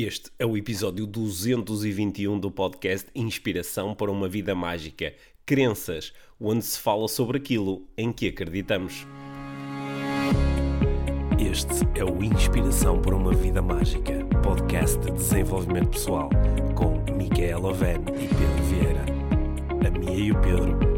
Este é o episódio 221 do podcast Inspiração para uma Vida Mágica Crenças, onde se fala sobre aquilo em que acreditamos. Este é o Inspiração para uma Vida Mágica, podcast de desenvolvimento pessoal, com Micaela Oven e Pedro Vieira. A Mia e o Pedro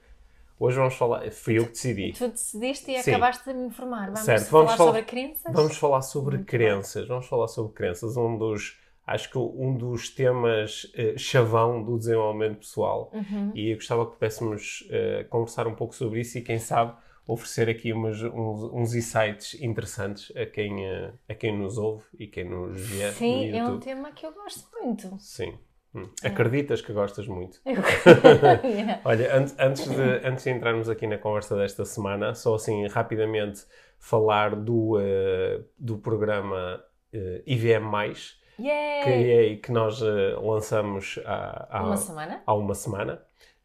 Hoje vamos falar. Fui eu que decidi. Tu decidiste e Sim. acabaste de me informar. Vamos Certo, falar vamos falar- sobre crenças? Vamos falar sobre Muito crenças. Vamos falar sobre crenças. Um dos. Acho que um dos temas eh, chavão do desenvolvimento pessoal. Uhum. E eu gostava que pudéssemos eh, conversar um pouco sobre isso e, quem sabe, oferecer aqui umas- uns, uns insights interessantes a quem, eh, a quem nos ouve e quem nos vê Sim, é um tema que eu gosto muito. Sim. Hum. Acreditas que gostas muito? Eu... Olha, an- antes, de, antes de entrarmos aqui na conversa desta semana, só assim rapidamente falar do, eh, do programa eh, IVM, que, Yay! é, que nós eh, lançamos há, há, Uma semana? há uma semana.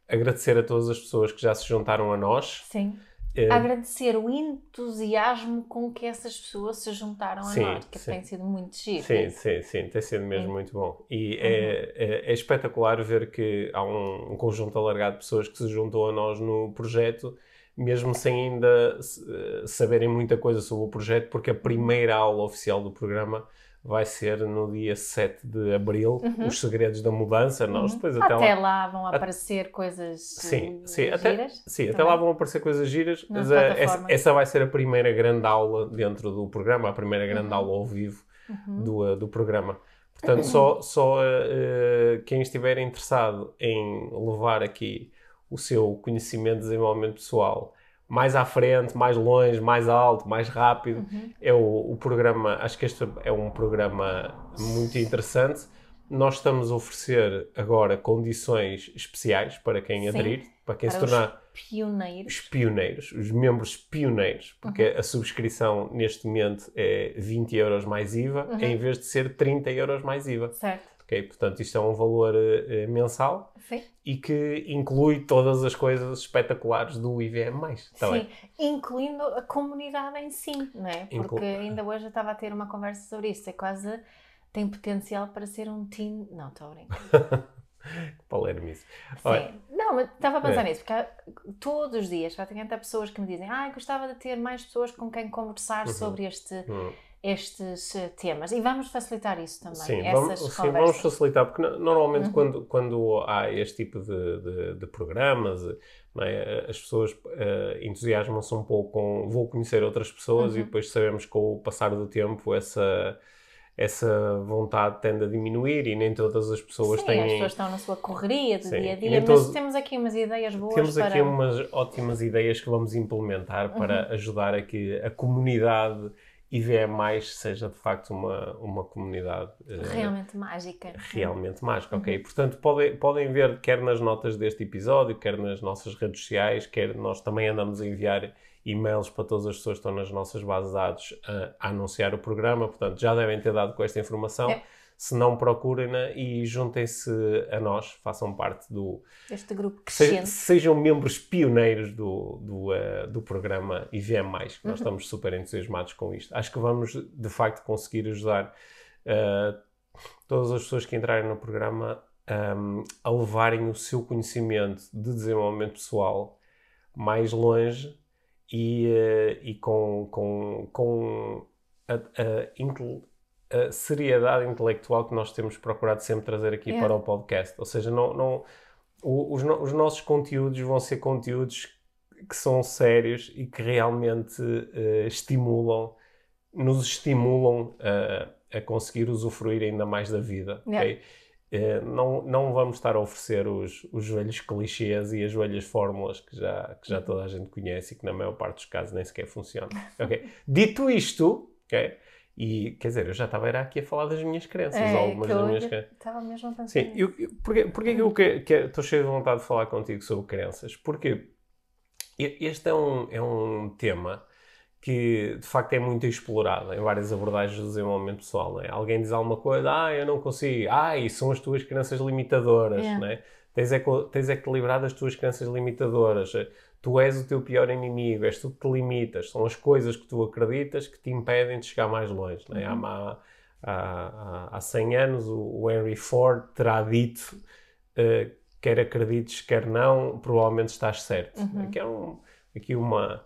Agradecer a todas as pessoas que já se juntaram a nós. Sim. Eh, Agradecer o entusiasmo com que essas pessoas se juntaram Sim, a nós, que sim. tem sido muito giro. Sim, sim, sim, tem sido mesmo muito bom. E é, é, é espetacular ver que há um, um conjunto alargado de pessoas que se juntou a nós no projeto, mesmo sem ainda eh, saberem muita coisa sobre o projeto, porque a primeira aula oficial do programa vai ser no dia 7 de abril, Os Segredos da Mudança. Nós depois até, Uhum. Até lá. lá vão aparecer coisas Sim, uh, sim, até, giras. sim, até também. lá vão aparecer coisas giras, mas eh, essa, essa vai ser a primeira grande aula dentro do programa, a primeira grande aula ao vivo Uhum. do, eh, do programa. Portanto, só, só eh, quem estiver interessado em levar aqui o seu conhecimento de desenvolvimento pessoal mais à frente, mais longe, mais alto, mais rápido, Uhum. é o, o programa. Acho que este é um programa muito interessante. Nós estamos a oferecer agora condições especiais para quem Sim. aderir, para quem Para se os tornar Pioneiros. os pioneiros, os membros pioneiros, porque Uhum. a subscrição neste momento é 20 euros mais IVA, Uhum. em vez de ser 30 euros mais IVA. Certo. Ok? Portanto, isto é um valor eh, mensal Sim. e que inclui todas as coisas espetaculares do IVM+. Tá Sim, bem? incluindo a comunidade em si, não é? Inclu- Porque ainda hoje eu estava a ter uma conversa sobre isso. É quase. tem potencial para ser um teen. Não, estou a brincar. Palermice. Sim. Não, mas estava a pensar É. nisso, porque há- todos os dias praticamente há pessoas que me dizem ah, gostava de ter mais pessoas com quem conversar Uhum. sobre este, hum, estes eh, temas. E vamos facilitar isso também, Sim, vamos, sim, vamos facilitar, porque no- normalmente Uhum. quando, quando há este tipo de, de, de programas, é, as pessoas eh, entusiasmam-se um pouco com vou conhecer outras pessoas e Uhum. depois sabemos que com o passar do tempo essa, essa vontade tende a diminuir e nem todas as pessoas Sim, têm... as pessoas estão na sua correria do Sim, dia a e dia, mas todos- temos aqui umas ideias boas Temos para... Uhum. aqui umas ótimas ideias que vamos implementar para ajudar a que a comunidade IVM+, seja de facto uma, uma comunidade eh, realmente mágica. realmente mágica, Uhum. ok? Portanto, podem, podem ver quer nas notas deste episódio, quer nas nossas redes sociais, quer nós também andamos a enviar e-mails para todas as pessoas que estão nas nossas bases de dados a, a anunciar o programa, portanto, já devem ter dado com esta informação. É. Se não, procurem-na e juntem-se a nós, façam parte do... Este grupo se- crescente. sejam membros pioneiros do, do, eh, do programa IVM+, que Uhum. nós estamos super entusiasmados com isto. Acho que vamos, de facto, conseguir ajudar eh, todas as pessoas que entrarem no programa um, a levarem o seu conhecimento de desenvolvimento pessoal mais longe e, eh, e com, com, com a, a a seriedade intelectual que nós temos procurado sempre trazer aqui É. para o podcast. Ou seja, não, não, os, os nossos conteúdos vão ser conteúdos que são sérios e que realmente eh, estimulam, nos estimulam a, a conseguir usufruir ainda mais da vida. Yeah. Eh, não, não vamos estar a oferecer os, os velhos clichês e as velhas fórmulas que já, que já toda a gente conhece e que na maior parte dos casos nem sequer funcionam. ok? Dito isto, ok? E quer dizer, eu já estava era aqui a falar das minhas crenças, É, algumas que das eu minas crenças. estava mesmo a pensar Sim, eu, eu, porque é que eu que- que- estou cheio de vontade de falar contigo sobre crenças? Porque Este é um, é um tema que de facto é muito explorado em várias abordagens do desenvolvimento pessoal. É? Alguém diz alguma coisa, ah, eu não consigo, ah, e são as tuas crenças limitadoras. Yeah. Não é? tens, é, tens é que te livrar das tuas crenças limitadoras. Tu és o teu pior inimigo, és tu que te limitas. São as coisas que tu acreditas que te impedem de chegar mais longe. Não é? Uhum. Há, há, há 100 anos o Henry Ford terá dito uh, quer acredites, quer não, provavelmente estás certo. Uhum. Que é um, aqui uma,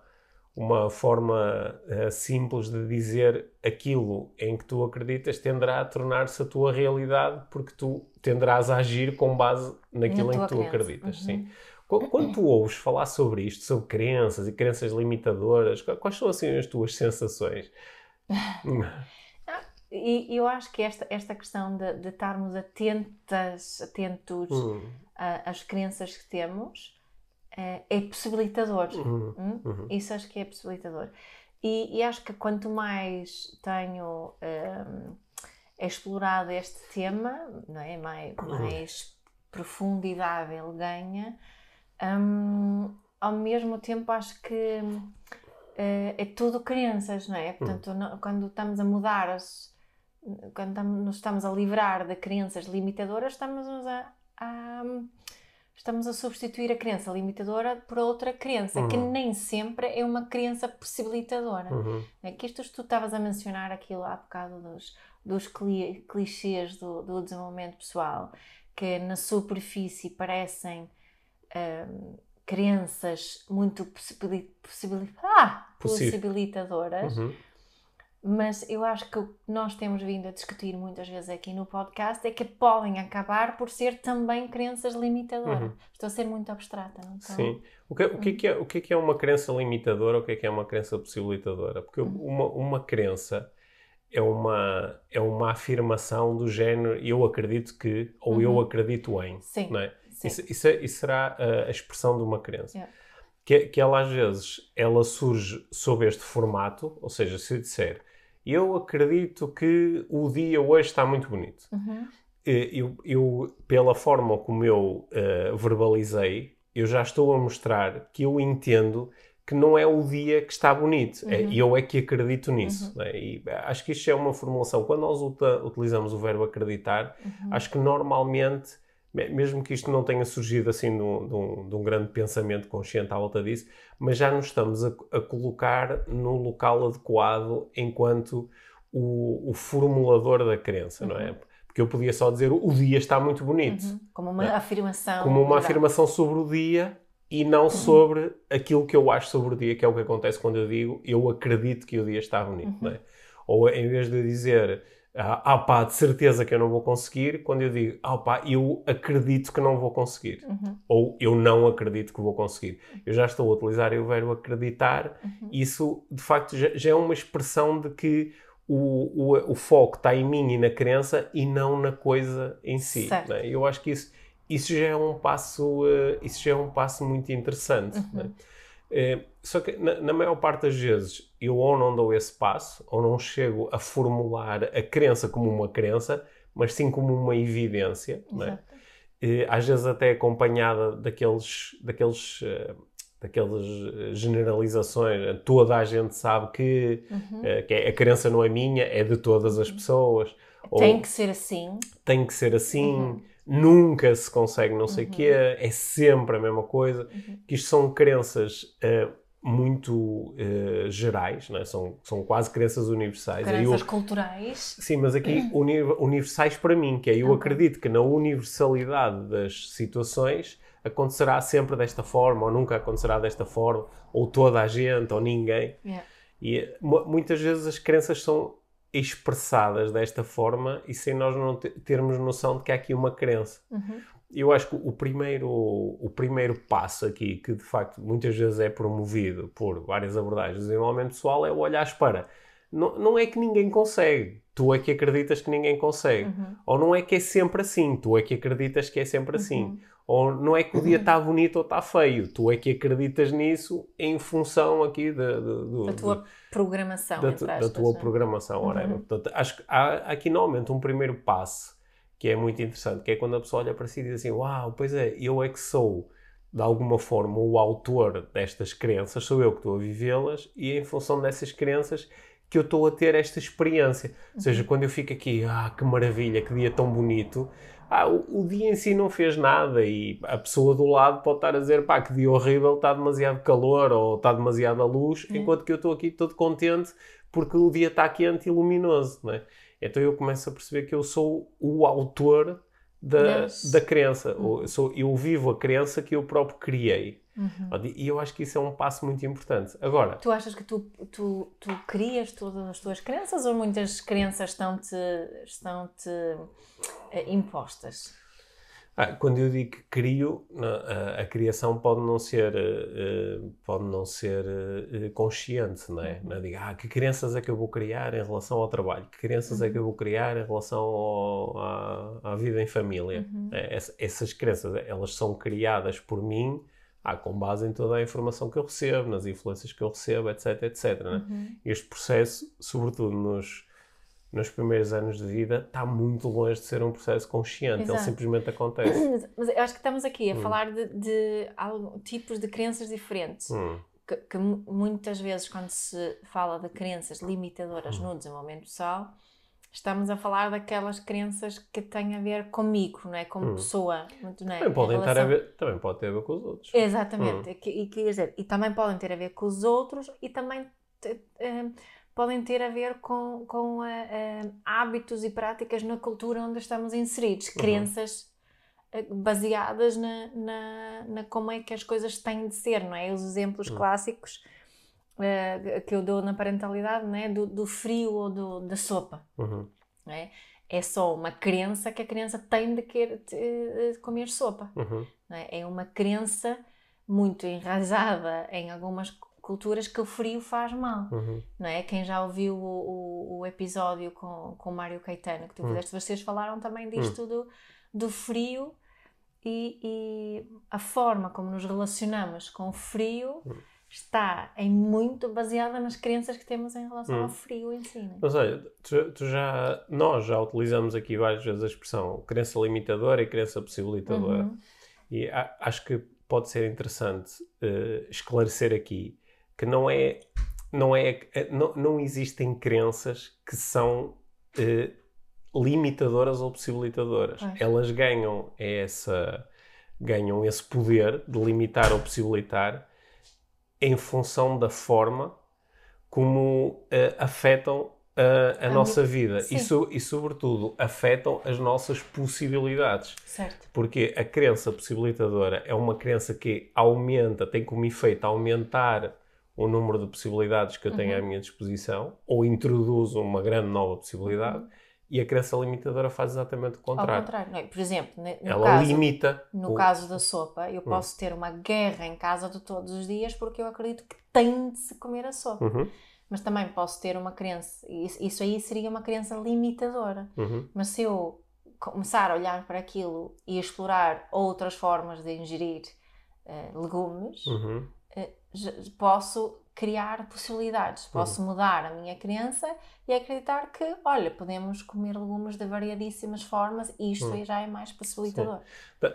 uma forma uh, simples de dizer aquilo em que tu acreditas tenderá a tornar-se a tua realidade porque tu tenderás a agir com base naquilo Na em que tu crença. acreditas. Uhum. Sim. Quando tu ouves falar sobre isto, sobre crenças e crenças limitadoras, quais são assim as tuas sensações? E eu acho que esta, esta questão de, de estarmos atentas, atentos uhum. às crenças que temos é, é possibilitador. Uhum. Hum? Uhum. Isso acho que é possibilitador. E, e, acho que quanto mais tenho um, explorado este tema, não é? mais, uhum. mais profundidade ele ganha, um, ao mesmo tempo acho que uh, é tudo crenças, não é? Uhum. Portanto, não, quando estamos a mudar as quando nos estamos a livrar de crenças limitadoras, estamos a, a, estamos a substituir a crença limitadora por outra crença, uhum. que nem sempre é uma crença possibilitadora. Uhum. É que isto tu estavas a mencionar aquilo há bocado dos, dos clichês do, do desenvolvimento pessoal, que na superfície parecem um, crenças muito possibil, possibil, ah, possibilitadoras. Uhum mas eu acho que o que nós temos vindo a discutir muitas vezes aqui no podcast é que podem acabar por ser também crenças limitadoras. Uhum. Estou a ser muito abstrata, não estou? Sim. O que, o, que é que é, o que é que é uma crença limitadora ou o que é que é uma crença possibilitadora? Porque uhum. uma, uma crença é uma, é uma afirmação do género eu acredito que ou uhum. eu acredito em. Sim. Não é? Isso, isso, é, isso, será a, a, expressão de uma crença. Yeah. Que, que ela às vezes ela surge sob este formato, ou seja, se eu disser eu acredito que o dia hoje está muito bonito. Uhum. Eh, eu, eu, pela forma como eu uh, verbalizei, eu já estou a mostrar que eu entendo que não é o dia que está bonito. É, uhum. É, eu é que acredito nisso. Uhum. Né? E acho que isto é uma formulação. Quando nós utilizamos o verbo acreditar, uhum. acho que normalmente mesmo que isto não tenha surgido assim de um, de um, de um grande pensamento consciente à volta disso, mas já nos estamos a, a colocar no local adequado enquanto o, o formulador da crença, uhum. não é? Uhum. Porque eu podia só dizer o dia está muito bonito. Uhum. Como uma é? afirmação. Como uma afirmação sobre o dia e não uhum. sobre aquilo que eu acho sobre o dia, que é o que acontece quando eu digo eu acredito que o dia está bonito, não é? Uhum. Ou em vez de dizer ah, ah pá, de certeza que eu não vou conseguir, quando eu digo, ah pá, eu acredito que não vou conseguir, uhum. ou eu não acredito que vou conseguir. Eu já estou a utilizar o verbo acreditar, uhum. isso de facto já, já, é uma expressão de que o, o, o, foco está em mim e na crença e não na coisa em si. Né? Eu acho que isso, isso já é um passo, uh, isso já é um passo muito interessante. Uhum. Né? É, só que na, na, maior parte das vezes eu ou não dou esse passo, ou não chego a formular a crença como uma crença, mas sim como uma evidência, né? e, às vezes até acompanhada daqueles, daqueles, uh, daquelas eh, generalizações. Toda a gente sabe que, uhum. uh, que a crença não é minha, é de todas as uhum. pessoas. Tem ou, que ser assim. Tem que ser assim. Uhum nunca se consegue não sei o uhum. quê, é sempre a mesma coisa, uhum. que isto são crenças uh, muito uh, gerais, é? são, são quase crenças universais. Crenças eu, culturais. Sim, mas aqui uni universais para mim, que é eu okay. acredito que na universalidade das situações acontecerá sempre desta forma, ou nunca acontecerá desta forma, ou toda a gente, ou ninguém. Yeah. E muitas vezes as crenças são expressadas desta forma e sem nós não termos noção de que há aqui uma crença. Uhum. Eu acho que o primeiro, o primeiro passo aqui, que de facto muitas vezes é promovido por várias abordagens de desenvolvimento pessoal, é o olhar para. Não, não é que ninguém consegue, tu é que acreditas que ninguém consegue. Uhum. Ou não é que é sempre assim, tu é que acreditas que é sempre assim. Uhum. Ou não é que o dia está bonito ou está feio, tu é que acreditas nisso em função aqui de, de, de, da tua programação. Da, aspas, da tua é? programação, uhum. Portanto, acho que há aqui normalmente um primeiro passo que é muito interessante, que é quando a pessoa olha para si e diz assim, uau, pois é, eu é que sou de alguma forma, o autor destas crenças, sou eu que estou a vivê-las, e em função dessas crenças que eu estou a ter esta experiência. Uhum. Ou seja, quando eu fico aqui, ah, que maravilha, que dia tão bonito, ah, o, o, dia em si não fez nada e a pessoa do lado pode estar a dizer, pá, que dia horrível, está demasiado calor ou está demasiada luz, uhum. enquanto que eu estou aqui todo contente porque o dia está quente e luminoso, não é? Então eu começo a perceber que eu sou o autor da, da crença. Uhum. Eu, sou, eu vivo a crença que eu próprio criei. Uhum. E eu acho que isso é um passo muito importante. Agora... Tu achas que tu, tu, tu crias todas as tuas crenças ou muitas crenças estão-te estão -te, uh, impostas? Ah, quando eu digo que crio, a, a, criação pode não ser, uh, pode não ser consciente, não é? Uhum. Não é? Digo, ah, que crenças é que eu vou criar em relação ao trabalho? Que crenças uhum. é que eu vou criar em relação ao, à, à, vida em família? Uhum. É, essa, essas crenças, elas são criadas por mim ah, com base em toda a informação que eu recebo, nas influências que eu recebo, etc, etc. Né? Uhum. Este processo, sobretudo nos nos primeiros anos de vida está muito longe de ser um processo consciente, Exato. ele simplesmente acontece. Mas eu acho que estamos aqui a hum. falar de, de tipos de crenças diferentes. Hum. Que, que, muitas vezes, quando se fala de crenças limitadoras hum. no desenvolvimento pessoal, estamos a falar daquelas crenças que têm a ver comigo, não é? Como hum. pessoa. Não é? Também, podem relação... ter a ver, também pode ter a ver com os outros. Exatamente. Hum. E, e, quer dizer, e também podem ter a ver com os outros e também. Uh, podem ter a ver com, com uh, uh, hábitos e práticas na cultura onde estamos inseridos, uhum. crenças uh, baseadas na, na, na, como é que as coisas têm de ser, não é? Os exemplos uhum. clássicos que eu dou na parentalidade, não é? Do, do frio ou do, da sopa, uhum. não é? É só uma crença que a criança tem de querer de, comer sopa, uhum. não é? É uma crença muito enraizada em algumas culturas que o frio faz mal, uhum. não é? Quem já ouviu o, o, o, episódio com, com o Mário Caetano que tu uhum. fizeste, vocês falaram também disto uhum. do, do frio e, e, a forma como nos relacionamos com o frio uhum. está em muito baseada nas crenças que temos em relação ao uhum. frio em si. Né? Mas olha, tu, tu, já, nós já utilizamos aqui várias vezes a expressão crença limitadora e crença possibilitadora. Uhum. E a, acho que pode ser interessante uh, esclarecer aqui que não é não é não, não existem crenças que são eh, limitadoras ou possibilitadoras. Elas ganham essa ganham esse poder de limitar ou possibilitar em função da forma como uh, afetam uh, a, a nossa vida e, so, e, sobretudo, afetam as nossas possibilidades. Certo. Porque a crença possibilitadora é uma crença que aumenta, tem como efeito aumentar o número de possibilidades que eu tenho uhum. à minha disposição, ou introduzo uma grande nova possibilidade, uhum. e a crença limitadora faz exatamente o contrário. Ao contrário, é? por exemplo, no ela caso, limita. No o... caso da sopa, eu hum. posso ter uma guerra em casa de todos os dias porque eu acredito que tem de se comer a sopa. Uhum. Mas também posso ter uma crença, isso aí seria uma crença limitadora. Uhum. Mas se eu começar a olhar para aquilo e explorar outras formas de ingerir uh, legumes, uhum posso criar possibilidades, posso uhum. mudar a minha crença e acreditar que, olha, podemos comer legumes de variadíssimas formas e isto uhum. já é mais possibilitador.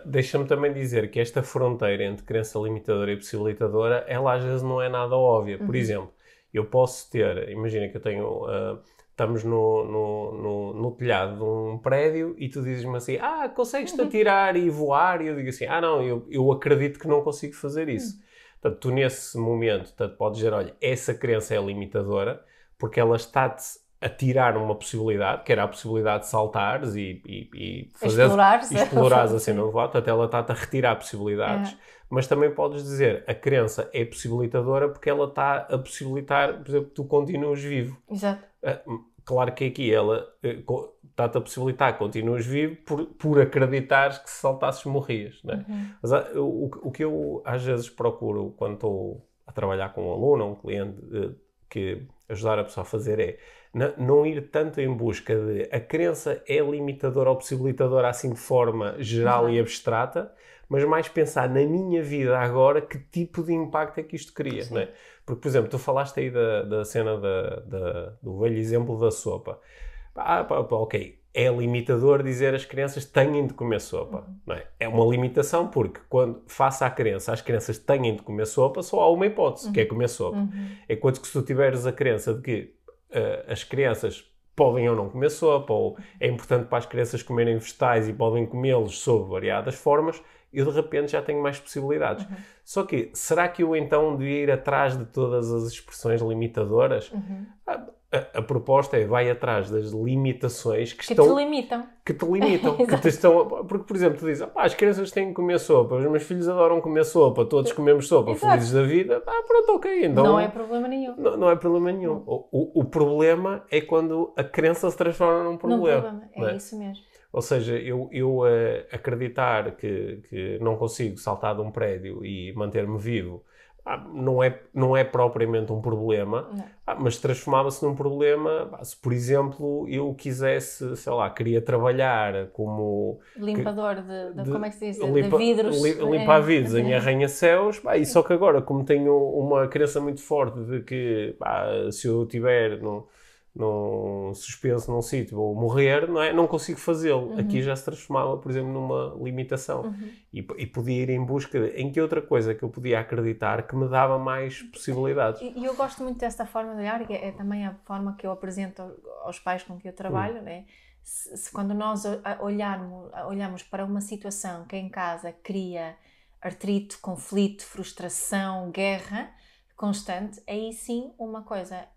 Deixa-me também dizer que esta fronteira entre crença limitadora e possibilitadora, ela às vezes não é nada óbvia. Por uhum. exemplo, eu posso ter, imagina que eu tenho... Uh, estamos no, no, no, no, telhado de um prédio e tu dizes-me assim, ah, consegues-te atirar e voar? E eu digo assim, ah não, eu, eu acredito que não consigo fazer isso. Uhum. Portanto, tu nesse momento portanto, podes dizer, olha, essa crença é limitadora porque ela está-te a tirar uma possibilidade, que era a possibilidade de saltares e, e, e fazer explorares, explorares a cena lado, portanto ela está-te a retirar possibilidades, é. mas também podes dizer a crença é possibilitadora porque ela está a possibilitar, por exemplo, que tu continues vivo. Exato. Ah, claro que aqui ela eh, está-te a possibilitar que continuas vivo por, por acreditares que se saltasses morrias. Né? Uhum. Mas ah, o, o que eu às vezes procuro quando estou a trabalhar com um aluno ou um cliente uh, que ajudar a pessoa a fazer é não ir tanto em busca de a crença é limitadora ou possibilitadora assim de forma geral uhum. e abstrata, mas mais pensar na minha vida agora que tipo de impacto é que isto cria. Né? Porque, por exemplo, tu falaste aí da, da cena da, da, do velho exemplo da sopa. Ah, ok, é limitador dizer as crianças têm de comer sopa. Uhum. Não é? é uma limitação porque, quando faça a crença, as crianças têm de comer sopa, só há uma hipótese, uhum. que é comer sopa. Uhum. Enquanto que se tu tiveres a crença de que uh, as crianças podem ou não comer sopa, ou é importante para as crianças comerem vegetais e podem comê-los sob variadas formas, eu de repente já tenho mais possibilidades. Uhum. Só que, será que eu então devia ir atrás de todas as expressões limitadoras? Uhum. A, a, proposta é vai atrás das limitações que, que estão. Que te limitam. Que te limitam. que te estão, porque, por exemplo, tu dizes, ah, as crianças têm que comer sopa, os meus filhos adoram comer sopa, todos comemos sopa, Exato. felizes da vida. Ah, pronto, ok. Então, não é problema nenhum. Não, não é problema nenhum. O, o, o, problema é quando a crença se transforma num problema. problema. É, é, isso mesmo. Ou seja, eu, eu uh, acreditar que, que não consigo saltar de um prédio e manter-me vivo ah, não, é, não é propriamente um problema, ah, mas transformava-se num problema se, por exemplo, eu quisesse, sei lá, queria trabalhar como... Limpador de, de, de como é que se diz? Limpa, de vidros. Li, limpar é. vidros em arranha-céus, e só que agora, como tenho uma crença muito forte de que se eu tiver... No, num suspenso num sítio ou morrer, não é? Não consigo fazê-lo. Uhum. Aqui já se transformava, por exemplo, numa limitação. Uhum. E, e, podia ir em busca de em que outra coisa que eu podia acreditar que me dava mais possibilidades. E, e eu gosto muito desta forma de olhar, que é também a forma que eu apresento aos pais com que eu trabalho, uhum. né? Se, se, quando nós olharmos, olhamos para uma situação que em casa cria artrite, conflito, frustração, guerra constante, aí sim uma coisa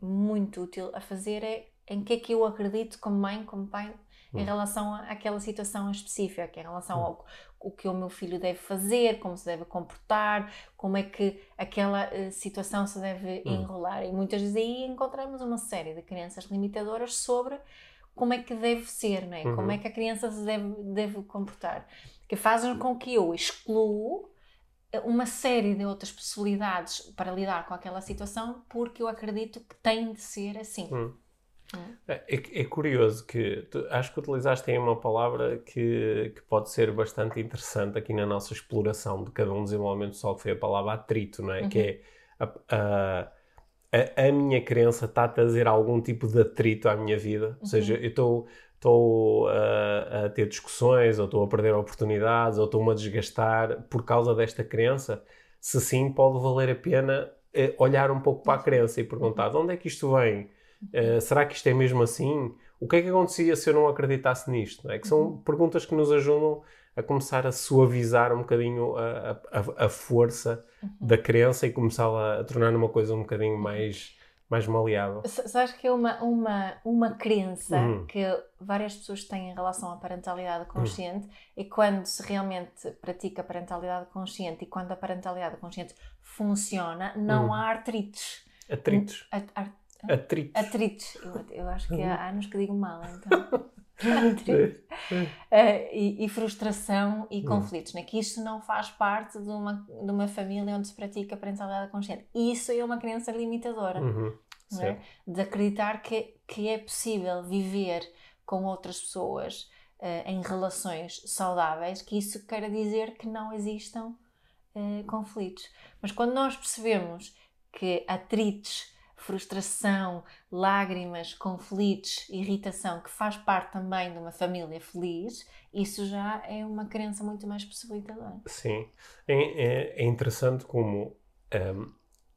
muito útil a fazer é em que é que eu acredito como mãe, como pai, em hum. relação àquela situação específica, em relação hum. ao o que o meu filho deve fazer, como se deve comportar, como é que aquela uh, situação se deve hum. enrolar. E muitas vezes aí encontramos uma série de crenças limitadoras sobre como é que deve ser, não é? Uhum. como é que a criança se deve, deve comportar, que fazem com que eu excluo uma série de outras possibilidades para lidar com aquela situação porque eu acredito que tem de ser assim. Hum. hum. É, é, é, curioso que tu, acho que utilizaste aí uma palavra que, que pode ser bastante interessante aqui na nossa exploração de cada um desenvolvimento pessoal, que foi a palavra atrito, não é? Uhum. Que é a, a, a, a, minha crença está a trazer algum tipo de atrito à minha vida. Uhum. Ou seja, eu estou estou a, a, ter discussões, ou estou a perder oportunidades, ou estou-me a desgastar por causa desta crença, se sim, pode valer a pena eh, olhar um pouco para a crença e perguntar de onde é que isto vem? Uh, será que isto é mesmo assim? O que é que acontecia se eu não acreditasse nisto? É? Que são uhum. perguntas que nos ajudam a começar a suavizar um bocadinho a, a, a força uhum. da crença e começá-la a tornar uma coisa um bocadinho mais mais maleável. Sabes que é uma, uma, uma crença uhum. que várias pessoas têm em relação à parentalidade consciente uhum. e quando se realmente pratica a parentalidade consciente e quando a parentalidade consciente funciona, não uhum. há artrites. Atritos. Ar, Atritos. Atritos. Eu, eu, acho que há anos que digo mal, então. uh, e, e, frustração e hum. conflitos, né? que isto não faz parte de uma, de uma família onde se pratica a parentalidade consciente. Isso é uma crença limitadora, uhum. é? de acreditar que, que é possível viver com outras pessoas uh, em relações saudáveis, que isso quer dizer que não existam uh, conflitos. Mas quando nós percebemos que atritos frustração, lágrimas, conflitos, irritação, que faz parte também de uma família feliz, isso já é uma crença muito mais possibilitadora. Sim. É, é, é interessante como um,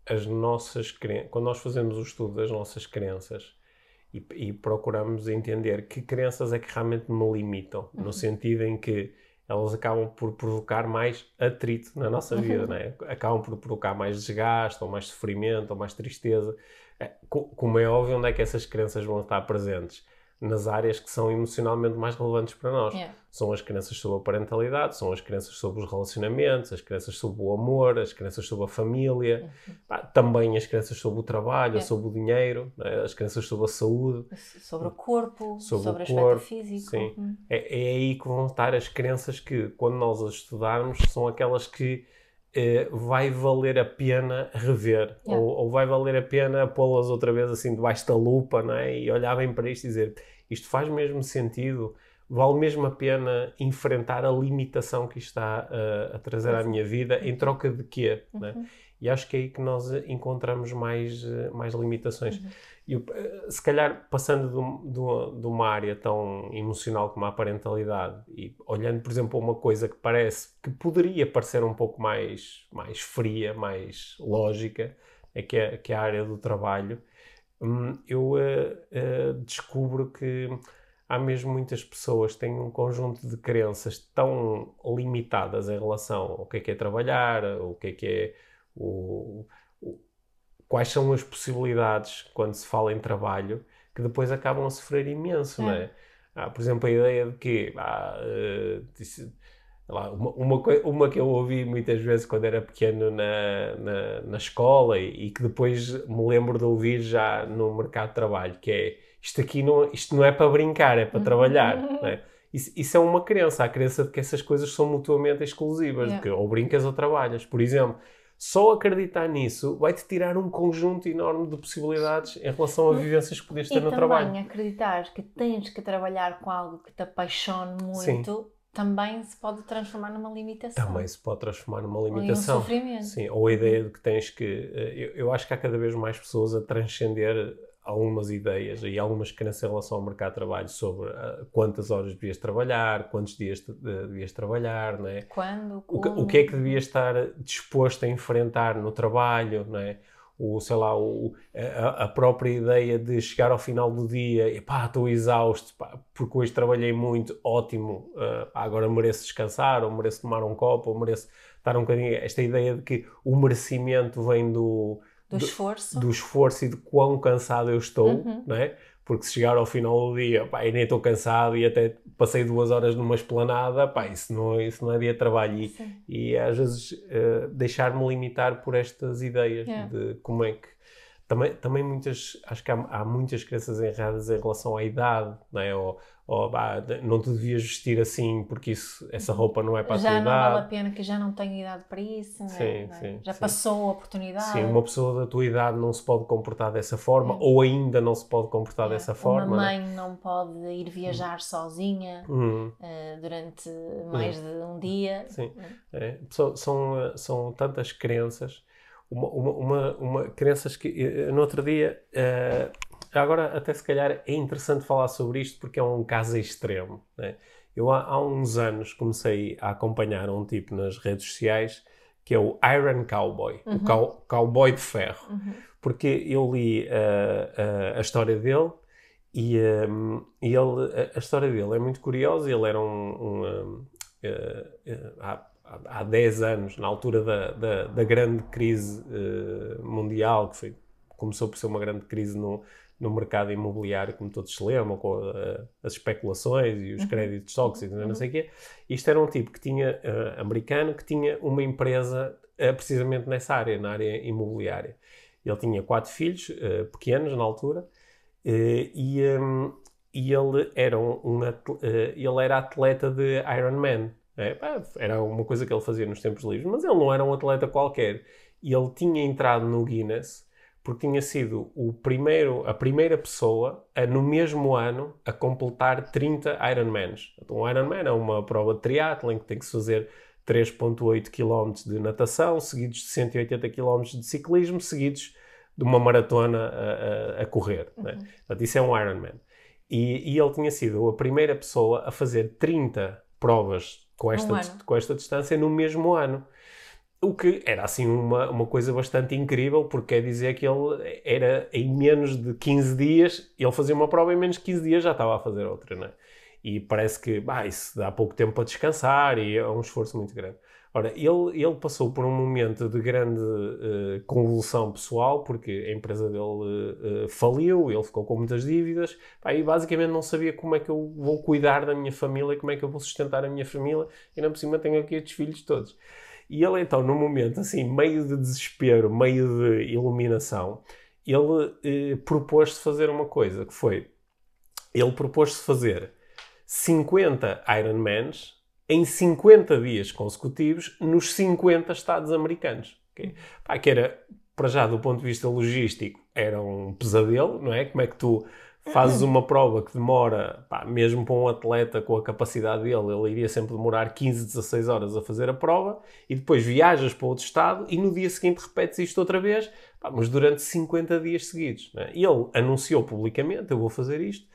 as nossas crenças, quando nós fazemos o estudo das nossas crenças e, e, procuramos entender que crenças é que realmente me limitam, uhum. no sentido em que elas acabam por provocar mais atrito na nossa uhum. vida, né? acabam por provocar mais desgaste, ou mais sofrimento, ou mais tristeza. É, como é óbvio, onde é que essas crenças vão estar presentes? Nas áreas que são emocionalmente mais relevantes para nós. Yeah. São as crenças sobre a parentalidade, são as crenças sobre os relacionamentos, as crenças sobre o amor, as crenças sobre a família, uhum. também as crenças sobre o trabalho, yeah. sobre o dinheiro, né? as crenças sobre a saúde. Sobre o corpo, sobre, sobre o, o corpo, físico. Sim. Uhum. É, é aí que vão estar as crenças que, quando nós as estudarmos, são aquelas que eh, vai valer a pena rever yeah. ou, ou, vai valer a pena pô-las outra vez assim debaixo da lupa não é? e olhar bem para isto e dizer isto faz mesmo sentido vale mesmo a pena enfrentar a limitação que isto está uh, a trazer à minha vida em troca de quê? É? Uhum. E acho que é aí que nós encontramos mais, mais limitações. Uhum. E, se calhar, passando de, de, uma área tão emocional como a parentalidade e olhando, por exemplo, uma coisa que parece que poderia parecer um pouco mais, mais fria, mais lógica, é que é, que é a área do trabalho, hum, eu uh, uh, descubro que há mesmo muitas pessoas que têm um conjunto de crenças tão limitadas em relação ao que é que é trabalhar, o que é que é o, quais são as possibilidades quando se fala em trabalho, que depois acabam a sofrer imenso, é. não é? Ah, por exemplo, a ideia de que ah, uh, disse, lá, uma, uma, uma, que eu ouvi muitas vezes quando era pequeno na, na, na escola e, e, que depois me lembro de ouvir já no mercado de trabalho, que é isto aqui não, isto não é para brincar, é para trabalhar. É? Isso, isso, é uma crença, a crença de que essas coisas são mutuamente exclusivas, yeah. de que ou brincas ou trabalhas. Por exemplo, só acreditar nisso vai-te tirar um conjunto enorme de possibilidades em relação a vivências que podias ter e no trabalho. E também acreditar que tens que trabalhar com algo que te apaixone muito Sim. também se pode transformar numa limitação. Também se pode transformar numa limitação. Ou um sofrimento. Sim, ou a ideia de que tens que... Eh, eu, eu acho que há cada vez mais pessoas a transcender algumas ideias e algumas crenças em relação ao mercado de trabalho sobre uh, quantas horas devias trabalhar, quantos dias uh, devias trabalhar, não é? Quando, o que, o que, é que devias estar disposto a enfrentar no trabalho, não é? O, sei lá, o, a, a, própria ideia de chegar ao final do dia e pá, estou exausto, pá, porque hoje trabalhei muito, ótimo, uh, agora mereço descansar, ou mereço tomar um copo, ou mereço estar um bocadinho. Esta ideia de que o merecimento vem do, do, esforço. Do esforço e de quão cansado eu estou, uhum. não é? Porque se chegar ao final do dia, pá, e nem estou cansado e até passei duas horas numa esplanada, pá, isso não, isso não é dia de trabalho. E, e às vezes uh, deixar-me limitar por estas ideias yeah. de como é que também, também muitas, acho que há, há, muitas crenças erradas em relação à idade, não é? Ou, ou não te devias vestir assim porque isso, essa roupa não é para já a tua idade. Já não vale a pena que já não tenho idade para isso, não é? Sim, não é? sim, já sim. passou a oportunidade. Sim, uma pessoa da tua idade não se pode comportar dessa forma ou ainda não se pode comportar é. dessa forma. Uma mãe não pode ir viajar hum. sozinha hum. Uh, durante mais hum. de um dia. Sim, é. são, são, eh, são tantas crenças uma, uma, uma, uma crenças que eh, no outro dia uh, agora até se calhar é interessante falar sobre isto porque é um caso extremo né? eu há, há, uns anos comecei a acompanhar um tipo nas redes sociais que é o Iron Cowboy uhum. o cow, cowboy de ferro uhum. porque eu li uh, uh, a história dele e, um, ele, a, a, história dele é muito curiosa ele era um, um há 10 anos, na altura da, da, da grande crise uh, mundial, que foi, começou por ser uma grande crise no, no mercado imobiliário, como todos se lembram, com uh, as especulações e os uhum. créditos tóxicos, uhum. não sei o quê. Isto era um tipo que tinha, uh, americano, que tinha uma empresa precisamente nessa área, na área imobiliária. Ele tinha quatro filhos, pequenos na altura, e, um, e ele, era um, um ele era atleta de Ironman. É, era uma coisa que ele fazia nos tempos livres, mas ele não era um atleta qualquer. E ele tinha entrado no Guinness porque tinha sido o primeiro, a primeira pessoa a, no mesmo ano a completar 30 Ironmans. Então, um Ironman é uma prova de triatlo em que tem que se fazer 3.8 km de natação, seguidos de 180 km de ciclismo, seguidos de uma maratona a, a, a correr. Uhum. Né? Portanto, isso é um Ironman. E, e ele tinha sido a primeira pessoa a fazer 30 provas com esta, um com esta distância no mesmo ano. O que era assim uma, uma coisa bastante incrível, porque quer dizer que ele era em menos de 15 dias, ele fazia uma prova em menos de 15 dias já estava a fazer outra, não é? E parece que bah, isso dá pouco tempo para descansar e é um esforço muito grande. Ora, ele, ele passou por um momento de grande uh, convulsão pessoal, porque a empresa dele uh, faliu, ele ficou com muitas dívidas, pá, e basicamente não sabia como é que eu vou cuidar da minha família, como é que eu vou sustentar a minha família, e não por cima tenho aqui estes filhos todos. E ele então, num momento assim, meio de desespero, meio de iluminação, ele propôs-se fazer uma coisa, que foi, ele propôs-se fazer 50 Ironmans em 50 dias consecutivos nos 50 estados americanos. Okay? Pá, que era, para já, do ponto de vista logístico, era um pesadelo, não é? Como é que tu fazes uma prova que demora, pá, mesmo para um atleta com a capacidade dele, ele iria sempre demorar 15, 16 horas a fazer a prova, e depois viajas para outro estado e no dia seguinte repetes isto outra vez, pá, mas durante 50 dias seguidos. Né? E ele anunciou publicamente: Eu vou fazer isto.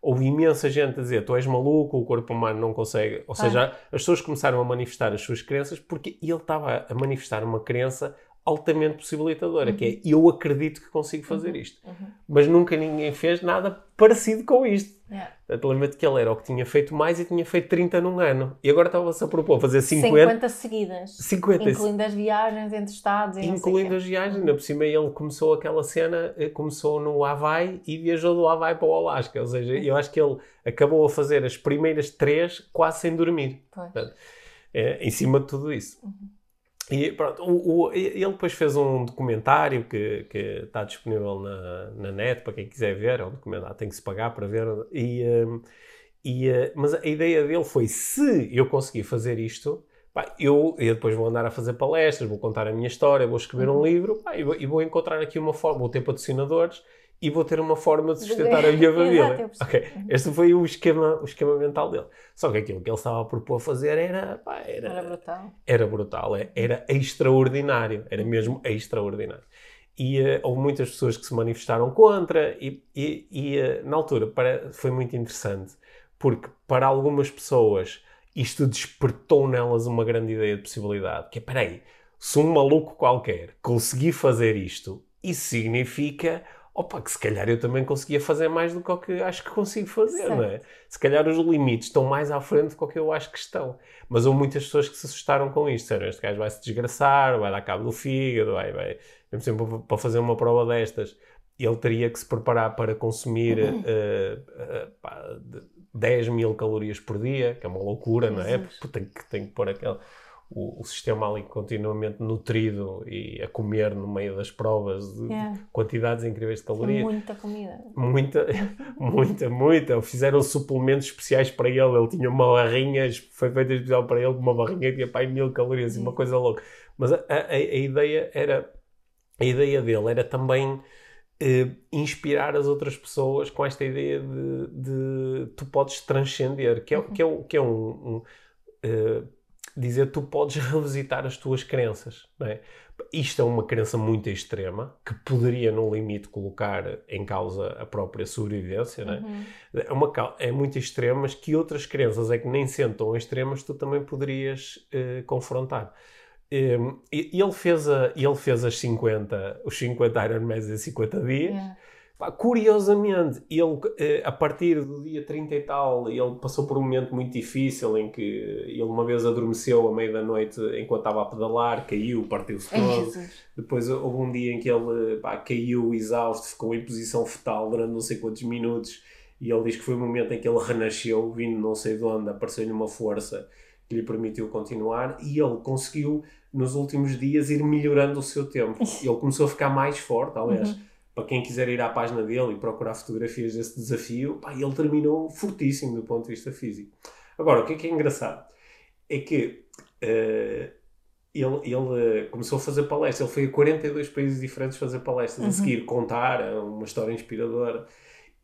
Houve imensa gente a dizer: Tu és maluco, o corpo humano não consegue. Ou seja, as pessoas começaram a manifestar as suas crenças porque ele estava a manifestar uma crença altamente possibilitadora, uhum. que é uhum. eu acredito que consigo fazer uhum. isto. Uhum. Mas nunca ninguém fez nada parecido com isto. Yeah. Portanto, lembra-te que ele era o que tinha feito mais e tinha feito 30 num ano. E agora estava-se a propor fazer 50. 50 seguidas. 50. Incluindo as viagens entre estados. E incluindo as viagens. Ainda por cima ele começou aquela cena, eh, começou no Havaí e viajou do Havaí para o Alasca. Ou seja, eu acho que ele acabou a fazer as primeiras três quase sem dormir. Portanto, é, em cima de tudo isso. Uhum. E pronto, o, o, ele depois fez um documentário que, que está disponível na, na net para quem quiser ver. É um documentário, tem que se pagar para ver. E, um, e, uh, mas a ideia dele foi: se eu conseguir fazer isto, pá, eu, eu depois vou andar a fazer palestras, vou contar a minha história, vou escrever um uhum. livro pá, e, vou, e vou encontrar aqui uma forma, vou ter patrocinadores e vou ter uma forma de sustentar a minha família. Exato, okay. Este foi o esquema, o esquema mental dele. Só que aquilo que ele estava a propor fazer era, pá, era, era brutal. Era brutal, é, era extraordinário, era mesmo extraordinário. E uh, houve muitas pessoas que se manifestaram contra, e, e, e uh, na altura para, foi muito interessante, porque para algumas pessoas isto despertou nelas uma grande ideia de possibilidade, que é, peraí, se um maluco qualquer conseguir fazer isto, isso significa opa, que se calhar eu também conseguia fazer mais do que o que acho que consigo fazer, certo. não é? Se calhar os limites estão mais à frente do que eu acho que estão. Mas houve muitas pessoas que se assustaram com isto. Sério, este gajo vai se desgraçar, vai dar cabo do fígado, vai, vai. Mesmo sempre para fazer uma prova destas, ele teria que se preparar para consumir uh, uh, pá, 10 mil calorias por dia, que é uma loucura, não é? Porque tem que, tem que pôr aquela o, o, sistema ali continuamente nutrido e a comer no meio das provas de yeah. quantidades incríveis de calorias. Muita comida. Muita, muita, muita. Fizeram suplementos especiais para ele. Ele tinha uma barrinha, foi feita especial para ele, uma barrinha que tinha para mil calorias e uma coisa louca. Mas a, a, a, ideia era, a ideia dele era também eh, inspirar as outras pessoas com esta ideia de, de tu podes transcender, que é, uhum. que é, que é um, um uh, dizer tu podes revisitar as tuas crenças. Não é? Isto é uma crença muito extrema que poderia, no limite, colocar em causa a própria sobrevivência. Não é? Uhum. É, uma, é muito extrema, mas que outras crenças é que nem sendo tão extremas tu também poderias eh, confrontar. Um, ele, fez a, ele fez as 50, os 50 Ironmans em 50 dias. Yeah Curiosamente, ele, eh, a partir do dia 30 e tal, ele passou por um momento muito difícil em que ele uma vez adormeceu à meia da noite enquanto estava a pedalar, caiu, partiu-se todo. Depois houve um dia em que ele pá, caiu exausto, ficou em posição fetal durante não sei quantos minutos. E ele diz que foi o momento em que ele renasceu, vindo não sei de onde, apareceu-lhe uma força que lhe permitiu continuar. E ele conseguiu, nos últimos dias, ir melhorando o seu tempo. Ele começou a ficar mais forte, aliás. Uhum para quem quiser ir à página dele e procurar fotografias desse desafio, pá, ele terminou fortíssimo do ponto de vista físico. Agora, o que é que é engraçado? É que uh, ele, ele começou a fazer palestras, ele foi a 42 países diferentes fazer palestras, uhum. a seguir contar uma história inspiradora.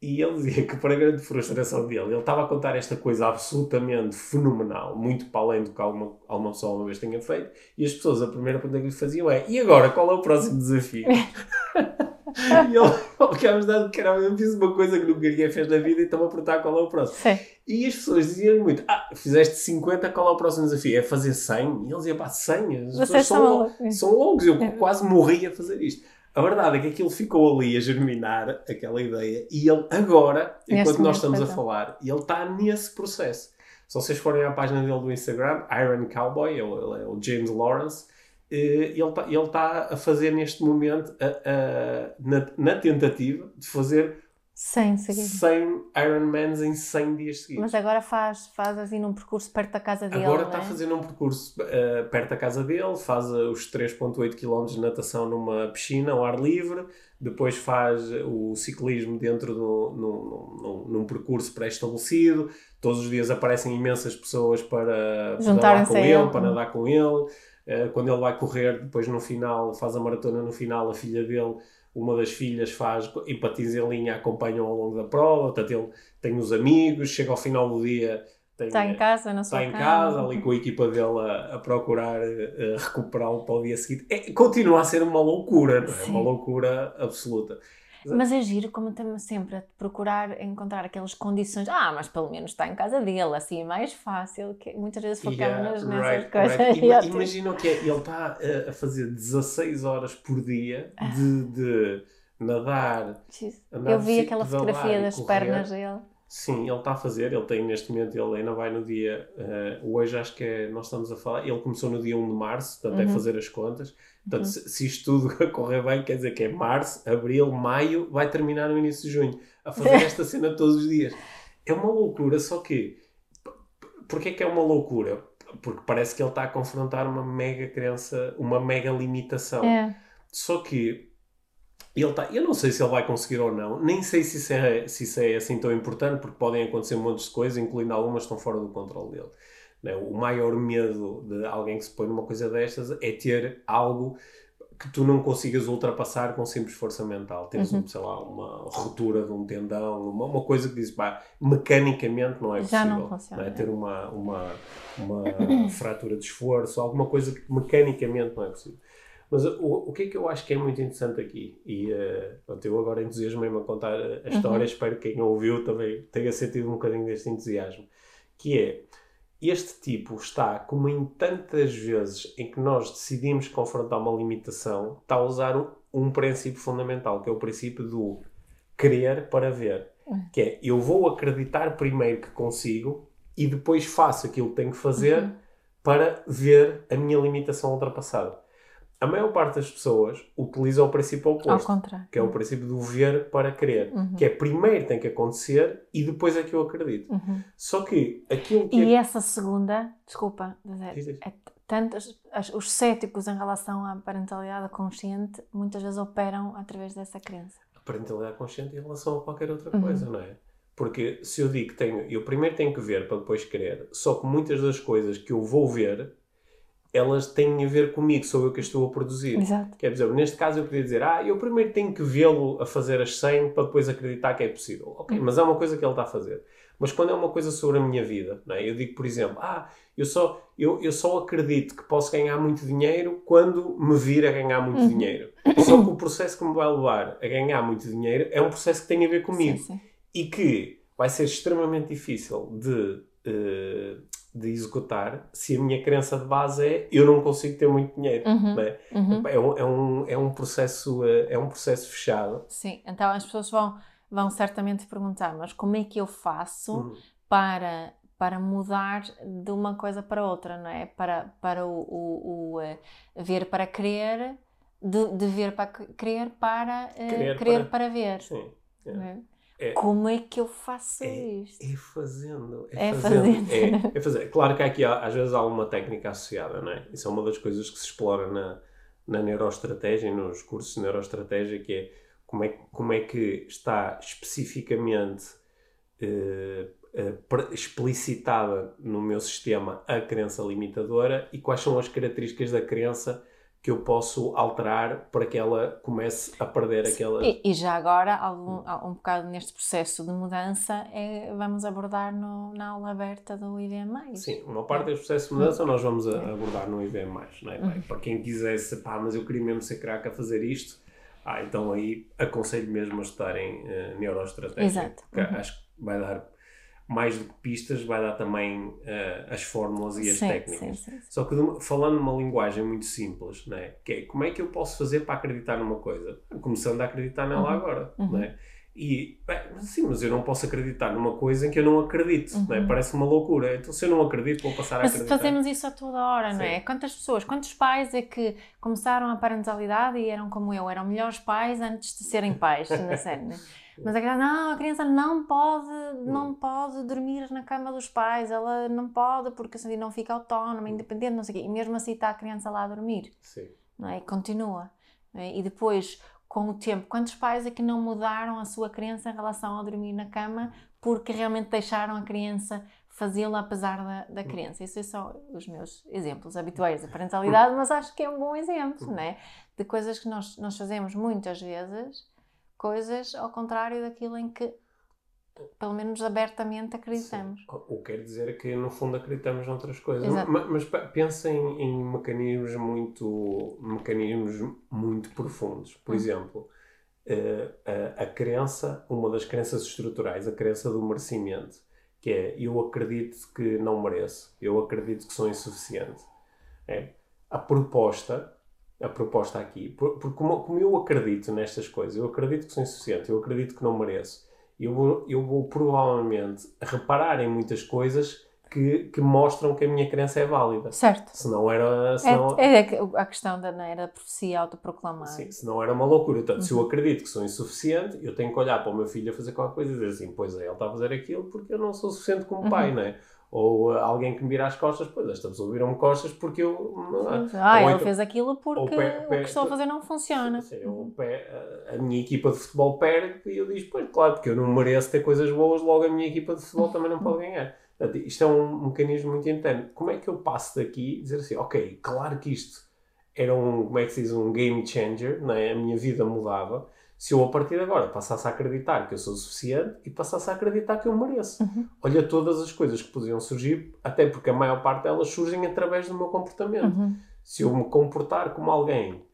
E ele dizia que, para a grande frustração dele, ele estava a contar esta coisa absolutamente fenomenal, muito para além do que alguma, alguma pessoa uma vez tenha feito, e as pessoas, a primeira pergunta que lhe faziam é: e agora, qual é o próximo desafio? e ele, ele ficava dado, caramba, eu fiz uma coisa que nunca ninguém fez na vida e estão a perguntar qual é o próximo. Sim. E as pessoas diziam muito: Ah, fizeste 50, qual é o próximo desafio? É fazer 100? E ele dizia: Pá, 100? As Vocês são, loucos. são loucos. Eu é. quase morri a fazer isto. A verdade é que aquilo ficou ali a germinar, aquela ideia, e ele agora, enquanto nós estamos a falar, ele está nesse processo. Se vocês forem à página dele do Instagram, Iron Cowboy, ele, é o James Lawrence, ele está ele tá a fazer neste momento, a, a, na, na, tentativa de fazer 100 100 Ironmans em 100 dias seguidos. Mas agora faz, faz assim num percurso perto da casa dele. Agora está é? a fazer um percurso uh, perto da casa dele, faz uh, os 3,8 km de natação numa piscina ao ar livre, depois faz o ciclismo dentro do, num percurso pré-estabelecido. Todos os dias aparecem imensas pessoas para, para nadar com ele, para nadar com ele. Uh, quando ele vai correr, depois no final, faz a maratona no final, a filha dele, uma das filhas faz empatiza em linha, acompanham ao longo da prova, portanto ele tem os amigos, chega ao final do dia tem, está em casa, na sua Está em casa, ali com a equipa dele a, a procurar uh, recuperá-lo para o dia seguinte. É, continua a ser uma loucura, não é? Uma loucura absoluta. Mas é giro, como estamos sempre a procurar encontrar aquelas condições. Ah, mas pelo menos está em casa dele, assim é mais fácil. que Muitas vezes focamos yeah, nessas right, coisas. Right. Imagina o que é, ele está a fazer 16 horas por dia de, de nadar. Eu vi aquela fotografia das pernas dele. Sim, ele está a fazer, ele tem neste momento, ele ainda vai no dia, uh, hoje acho que é, nós estamos a falar, ele começou no dia 1 de março, portanto é uhum. é fazer as contas, portanto uhum. se, se, isto tudo correr bem, quer dizer que é março, abril, maio, vai terminar no início de junho, a fazer esta cena todos os dias. É uma loucura, só que, porquê que é uma loucura? Porque parece que ele está a confrontar uma mega crença, uma mega limitação. É. Só que ele tá, eu não sei se ele vai conseguir ou não, nem sei se isso, é, se isso é assim tão importante, porque podem acontecer montes de coisas, incluindo algumas que estão fora do controle dele. Né? O maior medo de alguém que se põe numa coisa destas é ter algo que tu não consigas ultrapassar com simples força mental. Tens, uhum. sei lá, uma ruptura de um tendão, uma, uma coisa que diz, pá, mecanicamente não é possível. Já não funciona. Né? Ter uma, uma, uma fratura de esforço, alguma coisa que mecanicamente não é possível. Mas o, o que é que eu acho que é muito interessante aqui, e uh, pronto, eu agora entusiasmo-me a contar a história, uhum. espero que quem ouviu também tenha sentido um bocadinho deste entusiasmo, que é, este tipo está, como em tantas vezes em que nós decidimos confrontar uma limitação, está a usar um, um princípio fundamental, que é o princípio do querer para ver. Uhum. Que é, eu vou acreditar primeiro que consigo e depois faço aquilo que tenho que fazer uhum. para ver a minha limitação ultrapassada. A maior parte das pessoas utiliza o princípio oposto, que é o princípio do ver para crer, uhum. que é primeiro tem que acontecer e depois é que eu acredito. Uhum. Só que aquilo que. E é... essa segunda, desculpa, dizer, é, tantos, os céticos em relação à parentalidade consciente muitas vezes operam através dessa crença. A parentalidade consciente em relação a qualquer outra uhum. coisa, não é? Porque se eu digo que tenho, eu primeiro tenho que ver para depois querer, só que muitas das coisas que eu vou ver elas têm a ver comigo, sou eu que estou a produzir. Exato. Quer dizer, neste caso eu podia dizer, ah, eu primeiro tenho que vê-lo a fazer as 100 para depois acreditar que é possível. Ok, mas é uma coisa que ele está a fazer. Mas quando é uma coisa sobre a minha vida, não é? eu digo, por exemplo, ah, eu só, eu, eu só acredito que posso ganhar muito dinheiro quando me vir a ganhar muito uhum. dinheiro. Só que o processo que me vai levar a ganhar muito dinheiro é um processo que tem a ver comigo. Sim, sim. E que vai ser extremamente difícil de uh, de executar se a minha crença de base é eu não consigo ter muito dinheiro. Uhum, é? Uhum. É, um, é, um, é, um processo, eh, é um processo fechado. Sim, então as pessoas vão, vão certamente perguntar, mas como é que eu faço uhum. para, para mudar de uma coisa para outra, não é? Para, para o, o, o uh, ver para crer, de, de ver para crer para uh, para... para... ver. Sim. É. É, Como é que eu faço é, isto? É fazendo. É, é fazendo. É, é fazer. Claro que aqui às vezes há uma técnica associada, não é? Isso é uma das coisas que se explora na, na neuroestratégia, nos cursos de neuroestratégia, que é como é, como é que está especificamente eh, explicitada no meu sistema a crença limitadora e quais são as características da crença que eu posso alterar para que ela comece a perder aquela. E, e já agora, algum, um bocado neste processo de mudança, é, vamos abordar no, na aula aberta do IVM. Sim, uma parte deste processo de mudança nós vamos a, abordar no IVM. Não é? Uhum. Para quem quisesse, pá, mas eu queria mesmo ser craque a fazer isto, ah, então aí aconselho mesmo a estarem uh, neuroestratégia. Exato. Uhum. Acho que vai dar mais do que pistas, vai dar também uh, as fórmulas e as sim, técnicas. Sim, sim, Só que falando numa linguagem muito simples, né? que é como é que eu posso fazer para acreditar numa coisa? Começando a acreditar nela uhum. agora. Uhum. Né? E, bem, sim, mas eu não posso acreditar numa coisa em que eu não acredito, uhum. né? parece uma loucura. Então, se eu não acredito, vou passar mas a acreditar. Mas fazemos isso a toda hora, sim. não é? Quantas pessoas, quantos pais é que começaram a parentalidade e eram como eu, eram melhores pais antes de serem pais, na série, né? Mas a criança, não, a criança não pode, não hum. pode dormir na cama dos pais, ela não pode porque assim não fica autónoma, independente, não sei o quê. E mesmo assim está a criança lá a dormir. Sim. Não é? E continua. É? E depois, com o tempo, quantos pais é que não mudaram a sua criança em relação a dormir na cama porque realmente deixaram a criança fazê-lo apesar da, da crença. Isso são os meus exemplos habituais da parentalidade, mas acho que é um bom exemplo, né? De coisas que nós, nós fazemos muitas vezes, coisas ao contrário daquilo em que pelo menos abertamente acreditamos. Sim. O que quer dizer que no fundo acreditamos noutras coisas. Exato. Mas, mas pensem em mecanismos muito, mecanismos muito profundos. Por hum. exemplo, eh, a, a crença, uma das crenças estruturais, a crença do merecimento, que é eu acredito que não mereço, eu acredito que sou insuficiente. É. A proposta, a proposta aqui, porque como, como eu acredito nestas coisas, eu acredito que sou insuficiente, eu acredito que não mereço, eu vou, eu vou provavelmente reparar em muitas coisas que, que, mostram que a minha crença é válida. Certo. Se não era. Se não... É, é, a questão da não era profecia autoproclamada. Sim, se não era uma loucura. Portanto, uhum. se eu uhum. acredito que sou insuficiente, eu tenho que olhar para o meu filho a fazer qualquer coisa e dizer assim: pois é, ele está a fazer aquilo porque eu não sou suficiente como uhum. pai, não é? Ou uh, alguém que me vira as costas, pois esta pessoa virou-me costas porque eu. Ah, ele então, fez aquilo porque pé, pé, o que estou a fazer não funciona. Sim, uhum. pé, a, a minha equipa de futebol perde e eu digo, pois claro, porque eu não mereço ter coisas boas, logo a minha equipa de futebol também não pode ganhar. Portanto, isto é um mecanismo muito interno. Como é que eu passo daqui e dizer assim, ok, claro que isto era um, como é que se diz, um game changer, não é? a minha vida mudava, se eu a partir de agora passasse a acreditar que eu sou suficiente e passasse a acreditar que eu mereço. Uhum. Olha todas as coisas que podiam surgir, até porque a maior parte delas surgem através do meu comportamento. Uhum. Se eu me comportar como alguém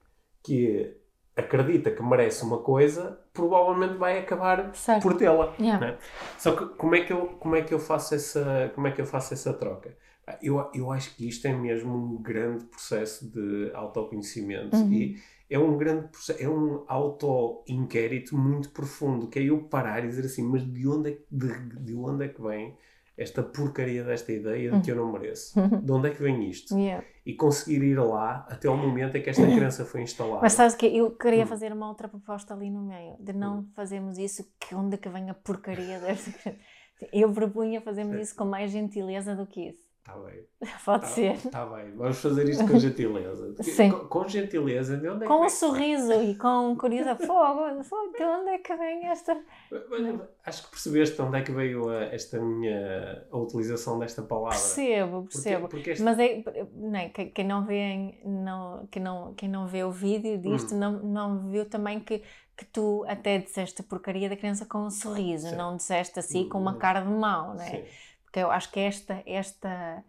que acredita que merece uma coisa, provavelmente vai acabar certo. por tê-la. Yeah. Né? Só que como é que eu como é que eu faço essa como é que eu faço essa troca? Eu, eu acho que isto é mesmo um grande processo de autoconhecimento uhum. e é um grande é um auto-inquérito muito profundo, que é eu parar e dizer assim, mas de onde é, de, de onde é que vem esta porcaria desta ideia de que eu não mereço. Uhum. De onde é que vem isto? Yeah. E conseguir ir lá até ao momento em que esta crença foi instalada. Mas sabes que eu queria hum. fazer uma outra proposta ali no meio, de não hum. fazermos isso, que onde é que vem a porcaria desta crença. Eu propunha fazermos isso com mais gentileza do que isso. Está bem. Pode tá, ser. Está bem. Vamos fazer isto com gentileza. Sim. Com, com gentileza. De onde é com um sorriso e com curiosidade. Fogo, fogo, de onde é que vem esta. Acho que percebeste de onde é que veio a, esta minha a utilização desta palavra. Percebo, percebo. Porque, porque este... Mas é, não, é, quem não vê não, quem não, quem não vê o vídeo disto hum. não, não viu também que que tu até disseste porcaria da criança com um sorriso, Sim. não disseste assim com uma hum. cara de mau, não é? Sim. Porque eu acho que esta, esta,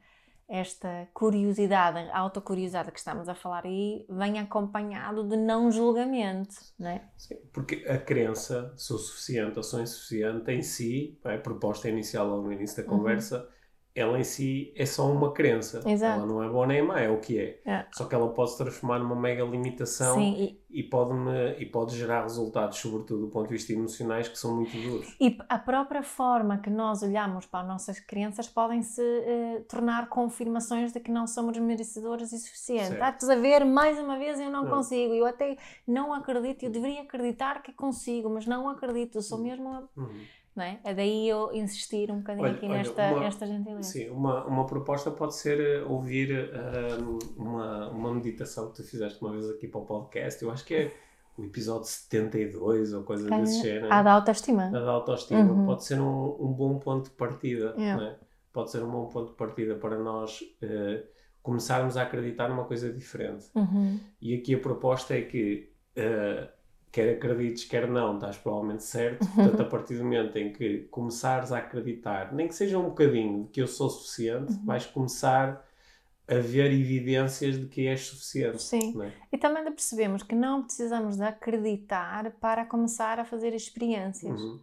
esta curiosidade, a autocuriosidade que estamos a falar aí, vem acompanhado de não julgamento, não é? Sim, porque a crença, sou suficiente ou sou insuficiente, em si, a proposta inicial logo no início da uhum. conversa, uhum ela em si é só uma crença. Exato. Ela não é boa nem má, é o que é. é. Só que ela pode se transformar numa mega limitação Sim, e... E, pode e pode gerar resultados, sobretudo do ponto de vista emocionais, que são muito duros. E a própria forma que nós olhamos para as nossas crenças podem se uh, tornar confirmações de que não somos merecedoras e suficientes. Estás a ver, mais uma vez eu não, não, consigo. Eu até não acredito, eu deveria acreditar que consigo, mas não acredito. Eu sou mesmo. Uhum não é? É daí eu insistir um bocadinho olha, aqui olha, nesta, uma, nesta gentileza. Sim, uma, uma proposta pode ser eh, ouvir uh, uma, uma meditação que tu fizeste uma vez aqui para o podcast. Eu acho que é o episódio 72 ou coisa desse género. A da autoestima. A da autoestima. Uhum. Pode ser um, um bom ponto de partida. Yeah. É? Pode ser um bom ponto de partida para nós uh, começarmos a acreditar numa coisa diferente. Uhum. E aqui a proposta é que. Uh, quer acredites, quer não, estás provavelmente certo. Portanto, a partir do momento em que começares a acreditar, nem que seja um bocadinho de que eu sou suficiente, uhum. vais começar a ver evidências de que és suficiente. Sim. É? E também percebemos que não precisamos de acreditar para começar a fazer experiências. Uhum.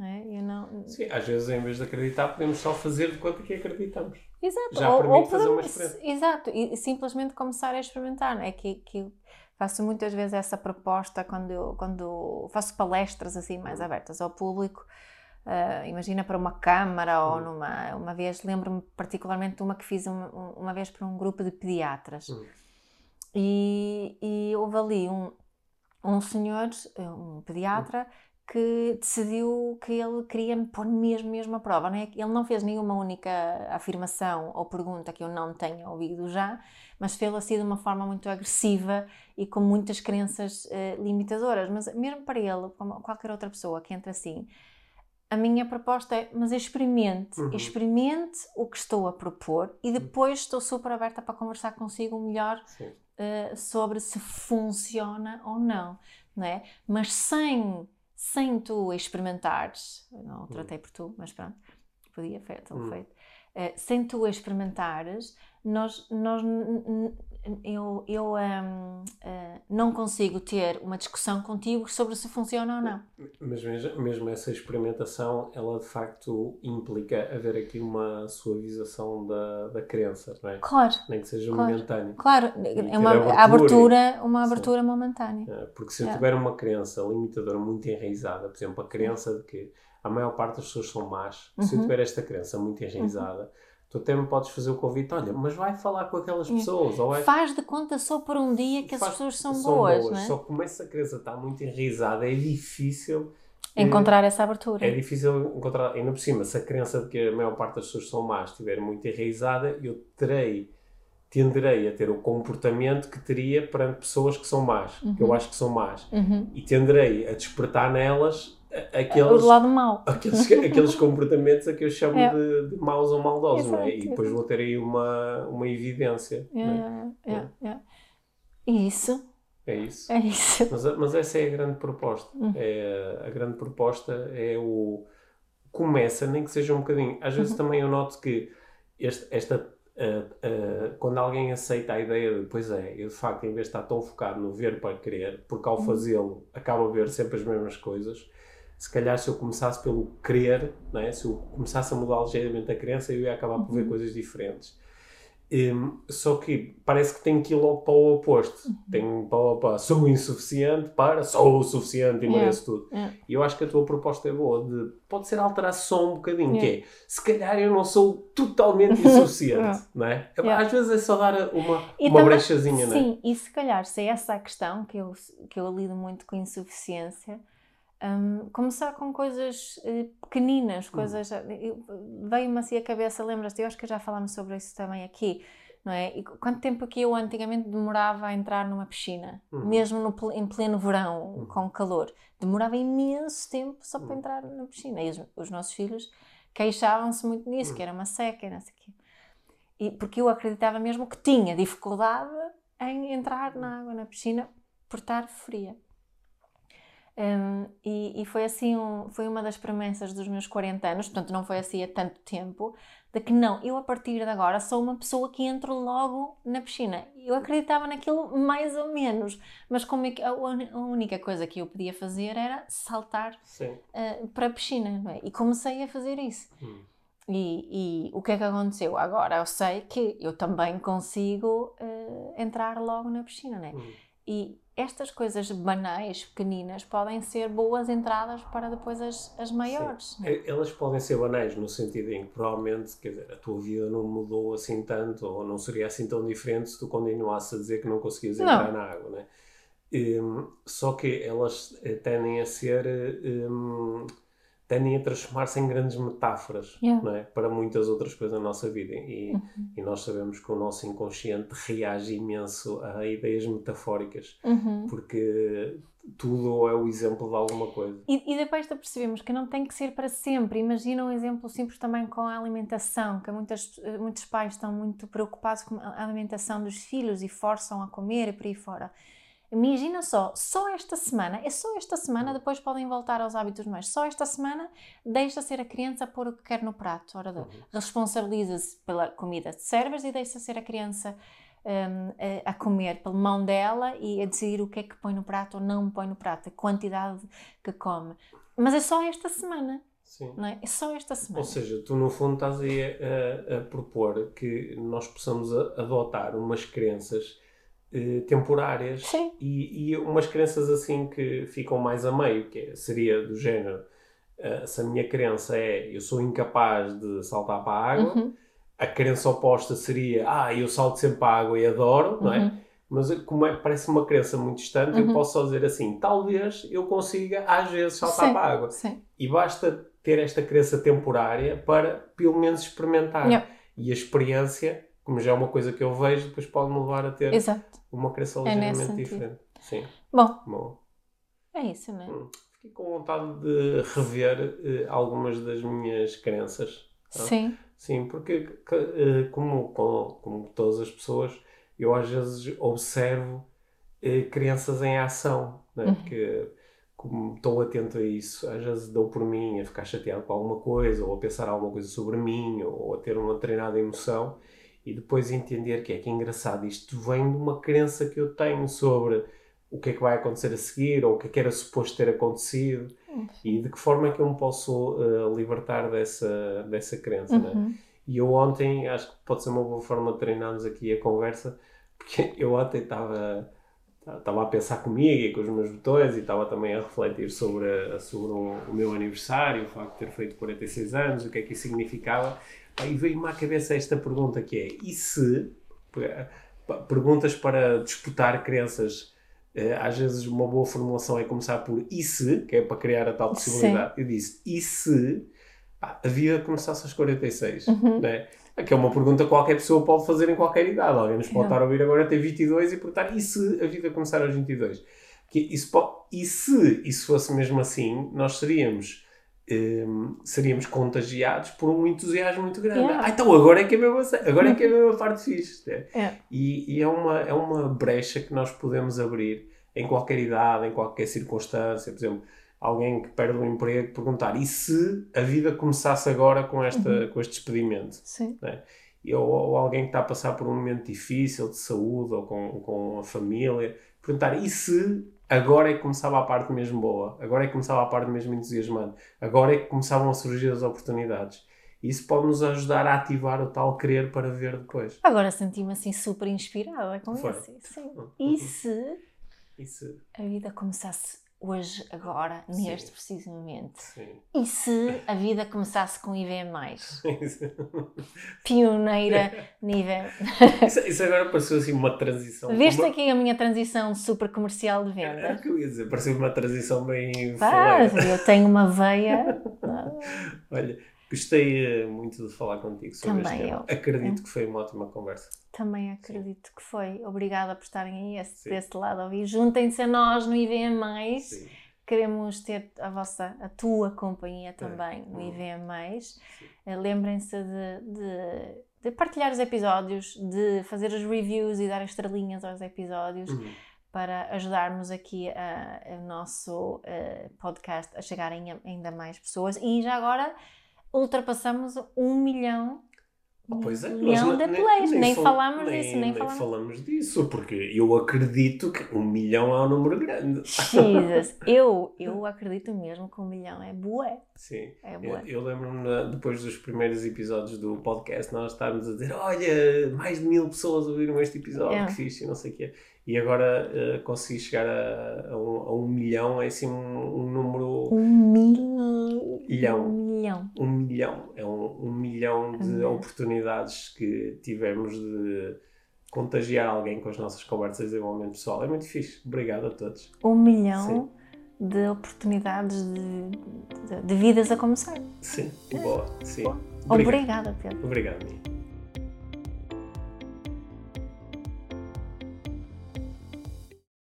É? Não... Sim, às vezes em vez de acreditar podemos só fazer de conta que acreditamos. Exato. Já ou, permite ou fazer uma experiência. Exato, e simplesmente começar a experimentar. Não é? que, que Faço muitas vezes essa proposta quando, eu, quando faço palestras assim mais abertas ao público. Uh, imagina para uma câmara ou numa. Uma vez, lembro-me particularmente de uma que fiz uma, uma vez para um grupo de pediatras. E, e houve ali um, um senhor, um pediatra, que decidiu que ele queria me pôr mesmo, mesmo a prova. Não é? Ele não fez nenhuma única afirmação ou pergunta que eu não tenha ouvido já, mas fez assim de uma forma muito agressiva e com muitas crenças uh, limitadoras. Mas mesmo para ele, como qualquer outra pessoa que entra assim, a minha proposta é, mas experimente, uhum. experimente o que estou a propor e depois estou super aberta para conversar consigo melhor uh, sobre se funciona ou não, não é? Mas sem, sem tu experimentares, não tratei por tu, mas pronto, podia, foi tão feito, uh, sem tu experimentares, nós, nós eu, eu um, uh, eh, não consigo ter uma discussão contigo sobre se funciona ou não. Mas mesmo, mesmo essa experimentação, ela de facto implica haver aqui uma suavização da, da crença, não é? Claro. Nem que seja claro, momentâneo. Claro, é uma abertura, abertura, uma abertura momentânea. É, porque se eu tiver uma crença limitadora muito enraizada, por exemplo, a crença de que a maior parte das pessoas são más, uhum. se eu uhum. tiver esta crença muito enraizada, uhum tu até me podes fazer o convite, olha, mas vai falar com aquelas pessoas. Ou é... Faz de conta só por um dia que as pessoas são, são boas, boas. Não é? Só como essa crença está muito enraizada, é difícil... Encontrar essa abertura. É difícil encontrar, ainda por cima, se a crença de que a maior parte das pessoas são más estiver muito enraizada, eu terei, tenderei a ter o comportamento que teria perante pessoas que são más, uhum. que eu acho que são más. Uhum. E tenderei a despertar nelas aqueles, o lado mau. Aqueles, aqueles comportamentos a que eu chamo é. de, de maus ou maldosos, Exato, não é? E depois vou ter aí uma, uma evidência. É, é? é, é. Isso? É isso. É isso. Mas, mas essa é a grande proposta. Uhum. É, a grande proposta é o. Começa, nem que seja um bocadinho. Às vezes uhum. também eu noto que este, esta Uh, uh, quando alguém aceita a ideia de, pois é, eu de facto, em vez de estar tão focado no ver para querer, porque ao uhum. fazê-lo acaba a ver sempre as mesmas coisas, se calhar se eu começasse pelo não é? se eu começasse a mudar ligeiramente a crença, eu ia acabar por ver uhum. coisas diferentes. Um, só que parece que tem que ir logo para o oposto. Uhum. Tem para, para sou insuficiente para sou o suficiente e mereço tudo. Yeah. E eu acho que a tua proposta é boa. De, pode ser alterar só um bocadinho, yeah. que é se calhar eu não sou totalmente insuficiente, não é? Às vezes é só dar uma, e uma também, brechazinha, sim, não é? Sim, e se calhar se é essa a questão que eu, que eu lido muito com insuficiência um, começar com coisas uh, pequeninas, hum. coisas. Hum. Veio-me assim a cabeça, lembras-te? Eu acho que já falámos sobre isso também aqui, não é? E quanto tempo que eu antigamente demorava a entrar numa piscina, hum. mesmo no, em pleno verão, hum. com calor? Demorava imenso tempo só para hum. entrar na piscina. E os, os nossos filhos queixavam-se muito nisso, que hum. era uma seca, não sei o quê. E, porque eu acreditava mesmo que tinha dificuldade em entrar na água, na piscina, por estar fria. Um, e, e, foi assim, um, foi uma das promessas dos meus 40 anos, portanto não foi assim há tanto tempo, de que não, eu a partir de agora sou uma pessoa que entro logo na piscina. Eu acreditava naquilo mais ou menos, mas como é que a, a única coisa que eu podia fazer era saltar uh, para a piscina, é? E comecei a fazer isso. Hum. E, e, o que é que aconteceu? Agora eu sei que eu também consigo uh, entrar logo na piscina, né? Hum. E estas coisas banais, pequeninas, podem ser boas entradas para depois as, as maiores. Né? Elas podem ser banais no sentido em que provavelmente, quer dizer, a tua vida não mudou assim tanto ou não seria assim tão diferente se tu continuasses a dizer que não conseguias entrar não. na água, né? Um, só que elas eh, tendem a ser um, tendem a transformar-se em grandes metáforas yeah. não é? para muitas outras coisas na nossa vida. E, uhum. e, nós sabemos que o nosso inconsciente reage imenso a ideias metafóricas, uhum. porque tudo é o exemplo de alguma coisa. E, e depois percebemos que não tem que ser para sempre. Imagina um exemplo simples também com a alimentação, que muitas, muitos pais estão muito preocupados com a alimentação dos filhos e forçam a comer e por aí fora. Imagina só, só esta semana, é só esta semana, depois podem voltar aos hábitos mais. Só esta semana deixa ser a criança pôr o que quer no prato. Uhum. responsabiliza-se pela comida de servas e deixa ser a criança um, a, a, comer pela mão dela e a decidir o que é que põe no prato ou não põe no prato, a quantidade que come. Mas é só esta semana. Sim. Não é? é só esta semana. Ou seja, tu no fundo estás aí a, a, a propor que nós possamos adotar umas crenças eh, temporárias Sim. E, e umas crenças assim que ficam mais a meio, que é, seria do género uh, se a minha crença é eu sou incapaz de saltar para a água, uhum. a crença oposta seria ah, eu salto sempre para a água e adoro, uhum. não é? Uhum. Mas como é, parece uma crença muito distante, uhum. eu posso só dizer assim, talvez eu consiga às vezes saltar Sim. para a água. Sim. E basta ter esta crença temporária para pelo menos experimentar. Yeah. E a experiência como já é uma coisa que eu vejo, depois pode-me levar a ter Exato. uma crença é ligeiramente diferente. Sim. Bom, Bom, é isso, não é? Hum, fiquei com vontade de rever uh, algumas das minhas crenças. Tá? Sim. Sim, porque uh, como, como, como, todas as pessoas, eu às vezes observo uh, crenças em ação, né? Uhum. porque como estou atento a isso, às vezes dou por mim a ficar chateado com alguma coisa, ou a pensar alguma coisa sobre mim, ou a ter uma treinada emoção, e depois entender que é que é engraçado, isto vem de uma crença que eu tenho sobre o que é que vai acontecer a seguir, ou o que é que era suposto ter acontecido, uhum. e de que forma é que eu me posso uh, libertar dessa, dessa crença, né? uhum. né? E eu ontem, acho que pode ser uma boa forma de treinarmos aqui a conversa, porque eu ontem estava estava a pensar comigo e com os meus botões e estava também a refletir sobre, sobre o, o, meu aniversário, o facto de ter feito 46 anos, o que é que isso significava. E veio-me à cabeça esta pergunta que é, e se... Perguntas para disputar crenças eh, às vezes uma boa formulação é começar por e se, que é para criar a tal possibilidade. Sim. Eu disse, e se pá, a vida começasse aos 46? Uhum. Né? Que é uma pergunta que qualquer pessoa pode fazer em qualquer idade. Alguém nos pode estar a ouvir agora ter 22 e perguntar, e se a vida começar aos 22? Que isso pode, e se isso fosse mesmo assim, nós seríamos... Um, ehm, seríamos contagiados por um entusiasmo muito grande. Yeah. Ah, então agora é que é mesmo, agora é que é mesmo a parte fixe. Né? Yeah. E, e, é, uma, é uma brecha que nós podemos abrir em qualquer idade, em qualquer circunstância. Por exemplo, alguém que perde o emprego perguntar e se a vida começasse agora com, esta, uhum. com este despedimento? Sim. Né? Ou, ou, alguém que está a passar por um momento difícil de saúde ou com, com a família, perguntar e se agora é que começava a parte mesmo boa, agora é que começava a parte mesmo entusiasmante, agora é que começavam a surgir as oportunidades. Isso pode nos ajudar a ativar o tal querer para ver depois. Agora senti-me assim super inspirada com Foi. isso. Sim. E se e se... A vida começasse hoje, agora, Sim. neste preciso momento. Sim. E se a vida começasse com IVM+. Pioneira nível... isso, isso, agora pareceu assim uma transição. Viste uma... aqui a minha transição super comercial de venda? É o que eu ia dizer, pareceu uma transição bem... Ah, eu tenho uma veia... Olha, Gostei eh, muito de falar contigo sobre Também este tema. Eu. Acredito que foi uma ótima conversa. Também acredito Sim. que foi. Obrigada por estarem aí esse, desse lado a ouvir. Juntem-se a nós no IVM. Sim. Queremos ter a vossa, a tua companhia também é. no uhum. IVM. Eh, lembrem-se de, de, de, partilhar os episódios, de fazer as reviews e dar estrelinhas aos episódios. Uhum para ajudarmos aqui o nosso uh, podcast a chegarem a ainda mais pessoas. E já agora ultrapassamos um milhão Oh, pois é, milhão de plays, nem, nem, falamos nem, disso, nem, nem falamos. falamos disso, porque eu acredito que um milhão é um número grande. Jesus, eu, eu acredito mesmo que um milhão é bué. Sim, é bué. eu, eu lembro-me depois dos primeiros episódios do podcast, nós estávamos a dizer: Olha, mais de mil pessoas ouviram este episódio, é. que fixe, e não sei o quê. E agora uh, consegui chegar a, a, um, a, um, milhão, é assim um, um número. Um milhão. Um milhão. Um milhão. É um, milhão de oportunidades que tivemos de contagiar alguém com as nossas conversas de desenvolvimento pessoal. É muito fixe. Obrigado a todos. Um milhão Sim. de oportunidades de, de, de, vidas a começar. Sim, boa. Sim. Boa. Obrigada, Pedro. Obrigado,